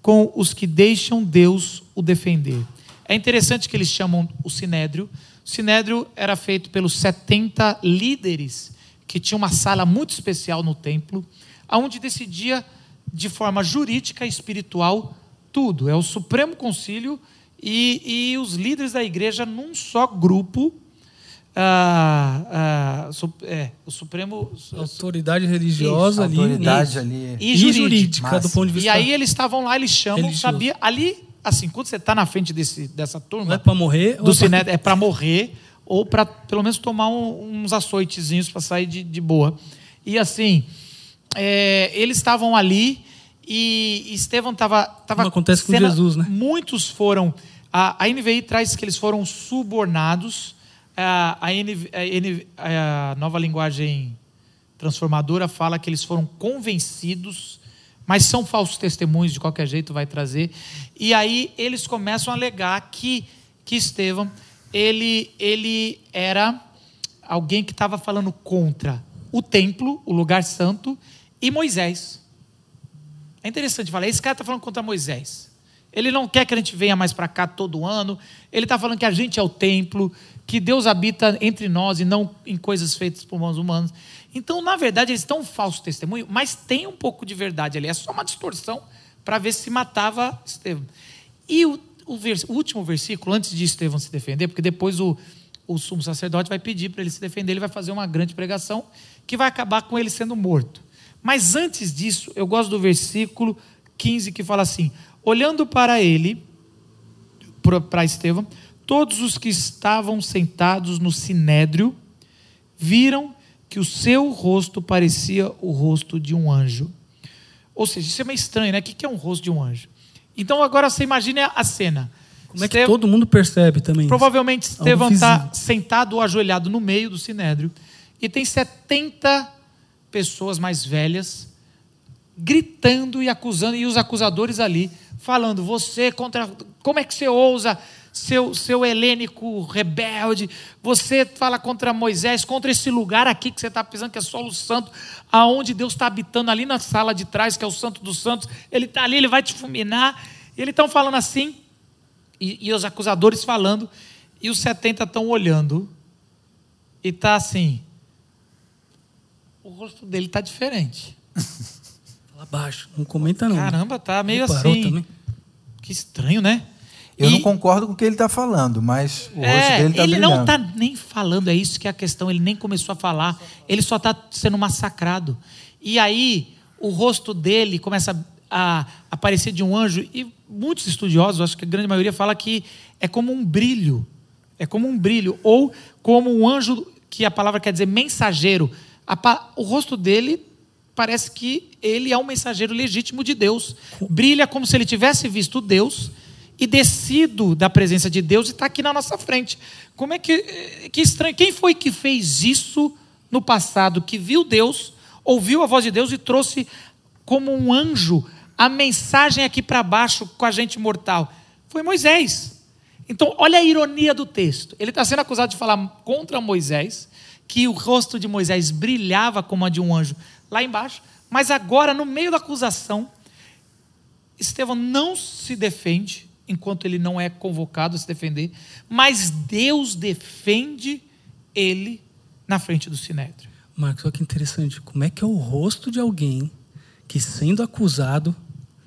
com os que deixam Deus o defender. É interessante que eles chamam o sinédrio. O sinédrio era feito pelos 70 líderes que tinham uma sala muito especial no templo, onde decidia de forma jurídica e espiritual tudo. É o Supremo Concílio e, e os líderes da igreja num só grupo. ah, ah, su- é, o Supremo. autoridade religiosa ali. Autoridade Isso. ali. E E jurídica. jurídica, do Máximo. ponto de vista. E aí eles estavam lá, eles chamam, Religioso. sabia? Ali, assim, quando você está na frente desse, dessa Não turma é para morrer. do ou Siné, é para morrer ou para pelo menos tomar um- uns açoitezinhos para sair de, de boa. E assim, é, eles estavam ali e Estevão estava. Como acontece com Jesus, né? Muitos foram. A, NVI traz que eles foram subornados. A, a NV a nova linguagem transformadora fala que eles foram convencidos, mas são falsos testemunhos, de qualquer jeito vai trazer. E aí eles começam a alegar que, que Estevão ele, ele era alguém que estava falando contra o templo, o lugar santo, e Moisés. É interessante falar, esse cara está falando contra Moisés. Ele não quer que a gente venha mais para cá todo ano. Ele está falando que a gente é o templo, que Deus habita entre nós e não em coisas feitas por mãos humanas. Então, na verdade, eles estão um falso testemunho, mas tem um pouco de verdade ali. É só uma distorção para ver se matava Estevão. E o, o, vers, o, último versículo, antes de Estevão se defender, porque depois o, o sumo sacerdote vai pedir para ele se defender, ele vai fazer uma grande pregação que vai acabar com ele sendo morto. Mas antes disso, eu gosto do versículo 15 que fala assim: olhando para ele, para Estevão, todos os que estavam sentados no sinédrio viram que o seu rosto parecia o rosto de um anjo. Ou seja, isso é meio estranho, né? O que é um rosto de um anjo? Então agora você imagina a cena. Como é que todo mundo percebe também? Provavelmente Estevão está sentado ou ajoelhado no meio do sinédrio e tem 70 pessoas mais velhas gritando e acusando, e os acusadores ali falando: você contra. Como é que você ousa, seu, seu helênico rebelde? Você fala contra Moisés, contra esse lugar aqui que você está pisando, que é só o santo, aonde Deus está habitando, ali na sala de trás, que é o santo dos santos. Ele está ali, ele vai te fulminar. E eles estão falando assim, e, e os acusadores falando, e os 70 estão olhando, e está assim. O rosto dele está diferente. Fala baixo, não comenta não. Caramba, tá meio assim. Também. Que estranho, né? Eu e... não concordo com o que ele está falando, mas o é, rosto dele está Ele não está nem falando, é isso que é a questão. Ele nem começou a falar. Ele só está sendo massacrado. E aí, o rosto dele começa a aparecer de um anjo. E muitos estudiosos, acho que a grande maioria, fala que é como um brilho. É como um brilho. Ou como um anjo, que a palavra quer dizer mensageiro. o rosto dele parece que ele é um mensageiro legítimo de Deus. Brilha como se ele tivesse visto Deus e descido da presença de Deus e está aqui na nossa frente. Como é que. Que estranho. Quem foi que fez isso no passado? Que viu Deus, ouviu a voz de Deus e trouxe como um anjo a mensagem aqui para baixo com a gente mortal? Foi Moisés. Então, olha a ironia do texto. Ele está sendo acusado de falar contra Moisés, que o rosto de Moisés brilhava como a de um anjo lá embaixo. Mas agora, no meio da acusação, Estevão não se defende, enquanto ele não é convocado a se defender, mas Deus defende ele na frente do sinédrio. Marcos, olha que interessante. Como é que é o rosto de alguém que, sendo acusado,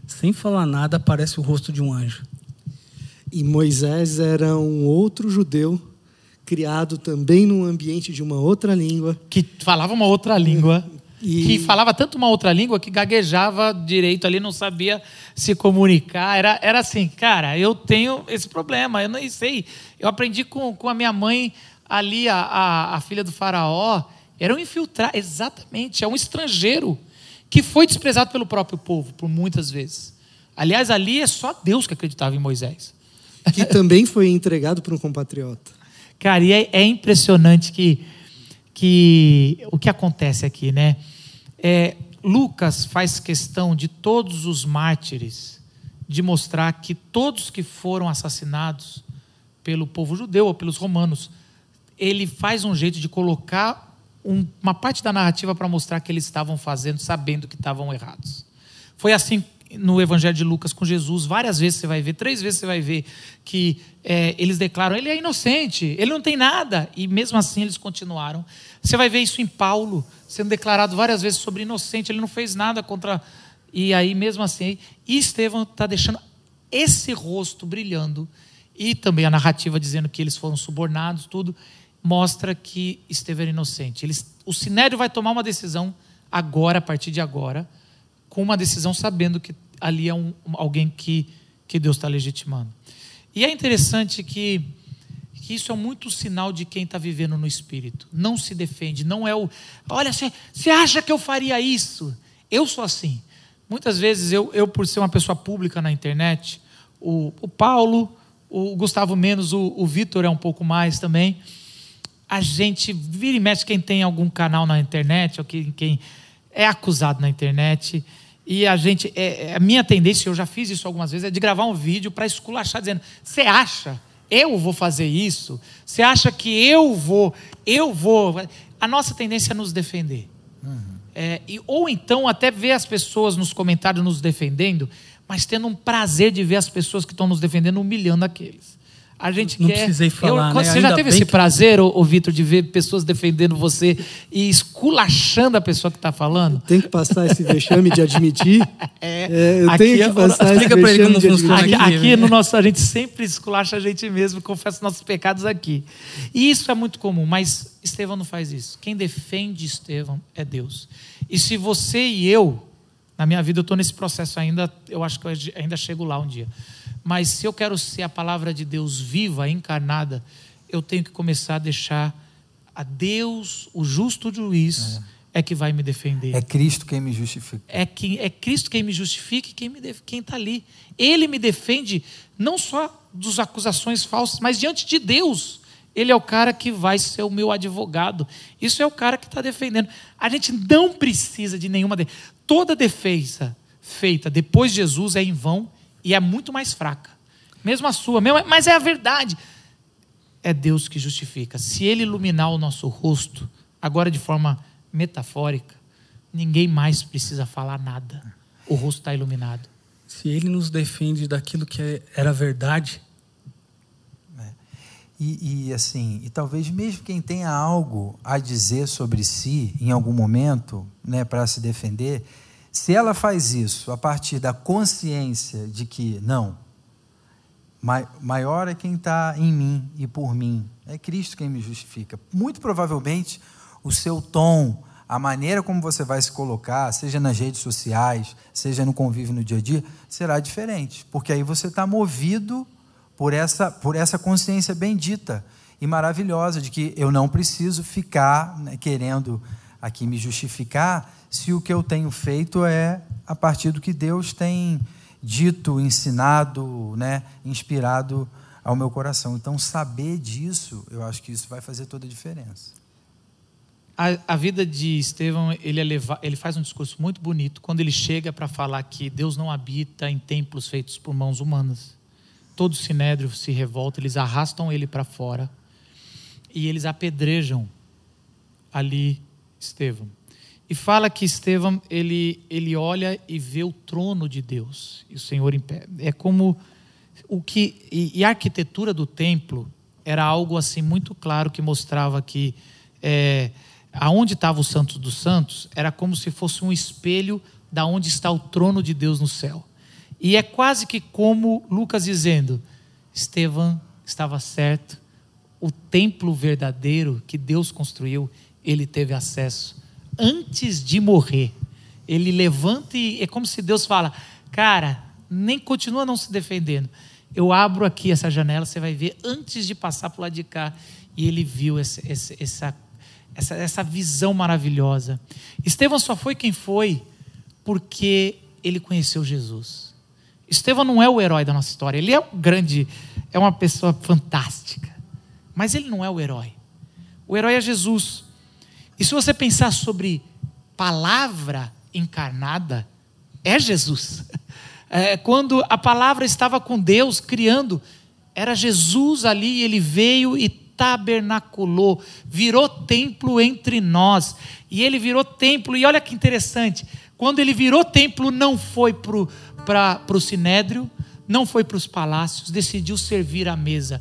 sem falar nada, aparece o rosto de um anjo? E Moisés era um outro judeu criado também num ambiente de uma outra língua. Que falava uma outra língua. E... Que falava tanto uma outra língua que gaguejava direito ali, não sabia se comunicar. Era, era assim, cara, eu tenho esse problema, eu não sei. Eu aprendi com, com a minha mãe ali, a, a, a filha do faraó, era um infiltrado, exatamente, é um estrangeiro que foi desprezado pelo próprio povo, por muitas vezes. Aliás, ali é só Deus que acreditava em Moisés. Que também foi entregado por um compatriota. Cara, e é, é impressionante que que o que acontece aqui, né? É, Lucas faz questão de todos os mártires de mostrar que todos que foram assassinados pelo povo judeu ou pelos romanos, ele faz um jeito de colocar um, uma parte da narrativa para mostrar que eles estavam fazendo sabendo que estavam errados. Foi assim no Evangelho de Lucas com Jesus, várias vezes você vai ver, três vezes você vai ver que é, eles declaram: ele é inocente, ele não tem nada, e mesmo assim eles continuaram. Você vai ver isso em Paulo, sendo declarado várias vezes sobre inocente, ele não fez nada contra. E aí, mesmo assim, e Estevão está deixando esse rosto brilhando, e também a narrativa dizendo que eles foram subornados, tudo, mostra que Estevão era inocente. Eles, o Sinédrio vai tomar uma decisão agora, a partir de agora com uma decisão sabendo que ali é um, alguém que, que Deus está legitimando. E é interessante que, que isso é muito sinal de quem está vivendo no Espírito. Não se defende, não é o. Olha, você acha que eu faria isso? Eu sou assim. Muitas vezes, eu, eu por ser uma pessoa pública na internet, o, o Paulo, o Gustavo menos, o, o Vitor é um pouco mais também. A gente vira e mexe quem tem algum canal na internet, ou quem, quem é acusado na internet. E a gente, é, é, a minha tendência, eu já fiz isso algumas vezes, é de gravar um vídeo para esculachar, dizendo: você acha? Eu vou fazer isso? Você acha que eu vou? Eu vou? A nossa tendência é nos defender. Uhum. É, e, ou então até ver as pessoas nos comentários nos defendendo, mas tendo um prazer de ver as pessoas que estão nos defendendo humilhando aqueles. A gente Não quer. precisei falar, né? Você Ainda já teve esse que- prazer, ô, ô Vitor, de ver pessoas defendendo você e esculachando a pessoa que está falando? Tem que passar esse vexame de admitir. É, eu Aqui tenho é- que passar esse explica pra ele admitir. Aqui, aqui, aqui né? no nosso, a gente sempre esculacha a gente mesmo, confessa nossos pecados aqui. E isso é muito comum, mas Estevão não faz isso. Quem defende Estevão é Deus. E se você e eu, na minha vida eu estou nesse processo ainda, eu acho que eu ainda chego lá um dia. Mas se eu quero ser a palavra de Deus viva, encarnada, eu tenho que começar a deixar a Deus, o justo juiz, é, que vai me defender. É Cristo quem me justifica. É, quem, é Cristo quem me justifica e quem def- quem está ali. Ele me defende não só das acusações falsas, mas diante de Deus. Ele é o cara que vai ser o meu advogado. Isso é o cara que está defendendo. A gente não precisa de nenhuma. De... Toda defesa feita depois de Jesus é em vão e é muito mais fraca. Mesmo a sua, mesmo- mas é a verdade. É Deus que justifica. Se Ele iluminar o nosso rosto, agora de forma metafórica, ninguém mais precisa falar nada. O rosto está iluminado. Se ele nos defende daquilo que é- era verdade, E, e, assim, e talvez mesmo quem tenha algo a dizer sobre si em algum momento, né, para se defender, se ela faz isso a partir da consciência de que não, mai- maior é quem está em mim e por mim, é Cristo quem me justifica. Muito provavelmente o seu tom, a maneira como você vai se colocar, seja nas redes sociais, seja no convívio no dia a dia, será diferente, porque aí você está movido por essa, por essa consciência bendita e maravilhosa de que eu não preciso ficar né, querendo aqui me justificar se o que eu tenho feito é a partir do que Deus tem dito, ensinado, né, inspirado ao meu coração. Então, saber disso, eu acho que isso vai fazer toda a diferença. A, a vida de Estevão, ele, é leva- ele faz um discurso muito bonito quando ele chega para falar que Deus não habita em templos feitos por mãos humanas. Todo o sinédrio se revolta, eles arrastam ele para fora e eles apedrejam ali Estevão. E fala que Estevão, ele, ele olha e vê o trono de Deus e o Senhor em pé. É como o que e, e a arquitetura do templo era algo assim muito claro que mostrava que é, aonde estava o Santos dos Santos era como se fosse um espelho da onde está o trono de Deus no céu. E é quase que como Lucas dizendo: Estevão estava certo, o templo verdadeiro que Deus construiu, ele teve acesso antes de morrer. Ele levanta e é como se Deus fala: Cara, nem continua não se defendendo. Eu abro aqui essa janela, você vai ver antes de passar para o lado de cá. E ele viu essa, essa, essa, essa, visão maravilhosa. Estevão só foi quem foi porque ele conheceu Jesus. Estevão não é o herói da nossa história. Ele é um grande, é uma pessoa fantástica. Mas ele não é o herói. O herói é Jesus. E se você pensar sobre palavra encarnada, é Jesus. É, quando a palavra estava com Deus criando, era Jesus ali, ele veio e tabernaculou, virou templo entre nós. E ele virou templo, e olha que interessante, quando ele virou templo, não foi para o sinédrio, não foi para os palácios, decidiu servir à mesa,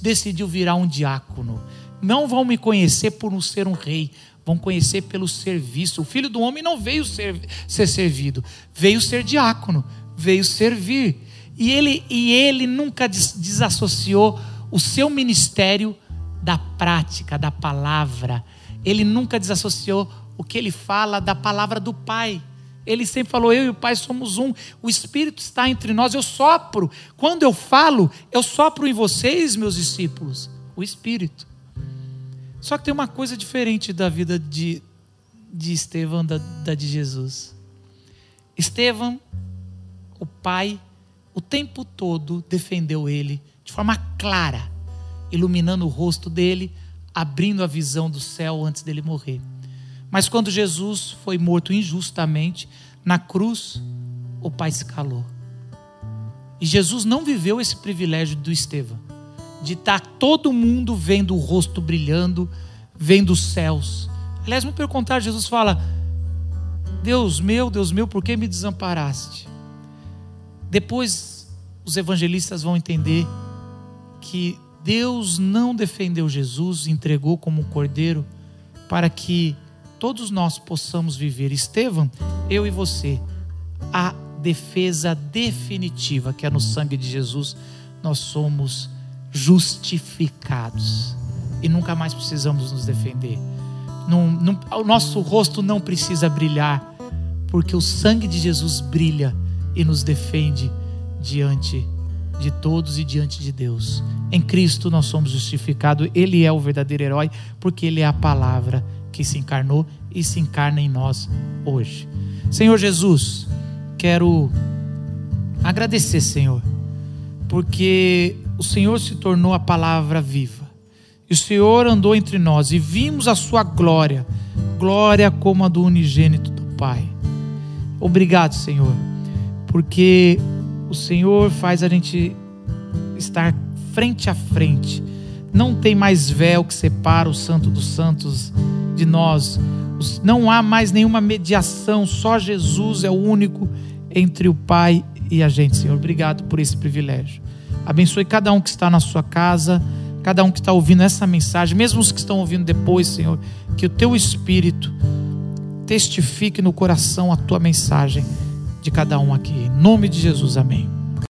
decidiu virar um diácono. Não vão me conhecer por não ser um rei, vão conhecer pelo serviço. O filho do homem não veio ser, ser servido, veio ser diácono, veio servir. E ele, e ele nunca des- desassociou o seu ministério da prática, da palavra. Ele nunca desassociou o que ele fala da palavra do Pai. Ele sempre falou: Eu e o Pai somos um. O Espírito está entre nós. Eu sopro. Quando eu falo, eu sopro em vocês, meus discípulos. O Espírito. Só que tem uma coisa diferente da vida de, de Estevão da, da de Jesus. Estevão, o pai, o tempo todo defendeu ele de forma clara, iluminando o rosto dele, abrindo a visão do céu antes dele morrer. Mas quando Jesus foi morto injustamente na cruz, o pai se calou. E Jesus não viveu esse privilégio do Estevão, de estar todo mundo vendo o rosto brilhando, vendo os céus. Aliás, muito pelo contrário, Jesus fala: Deus meu, Deus meu, por que me desamparaste? Depois os evangelistas vão entender que Deus não defendeu Jesus, entregou como um cordeiro para que todos nós possamos viver. Estevão, eu e você, a defesa definitiva que é no sangue de Jesus, nós somos justificados e nunca mais precisamos nos defender. Não, não, o nosso rosto não precisa brilhar, porque o sangue de Jesus brilha e nos defende diante de todos e diante de Deus. Em Cristo nós somos justificados, Ele é o verdadeiro herói, porque Ele é a palavra que se encarnou e se encarna em nós hoje. Senhor Jesus, quero agradecer, Senhor, porque o Senhor se tornou a palavra viva. E o Senhor andou entre nós e vimos a sua glória, glória como a do unigênito do Pai. Obrigado, Senhor, porque o Senhor faz a gente estar frente a frente. Não tem mais véu que separa o santo dos santos de nós. Não há mais nenhuma mediação, só Jesus é o único entre o Pai e a gente, Senhor. Obrigado por esse privilégio. Abençoe cada um que está na sua casa, cada um que está ouvindo essa mensagem, mesmo os que estão ouvindo depois, Senhor, que o teu Espírito testifique no coração a tua mensagem de cada um aqui. Em nome de Jesus, amém.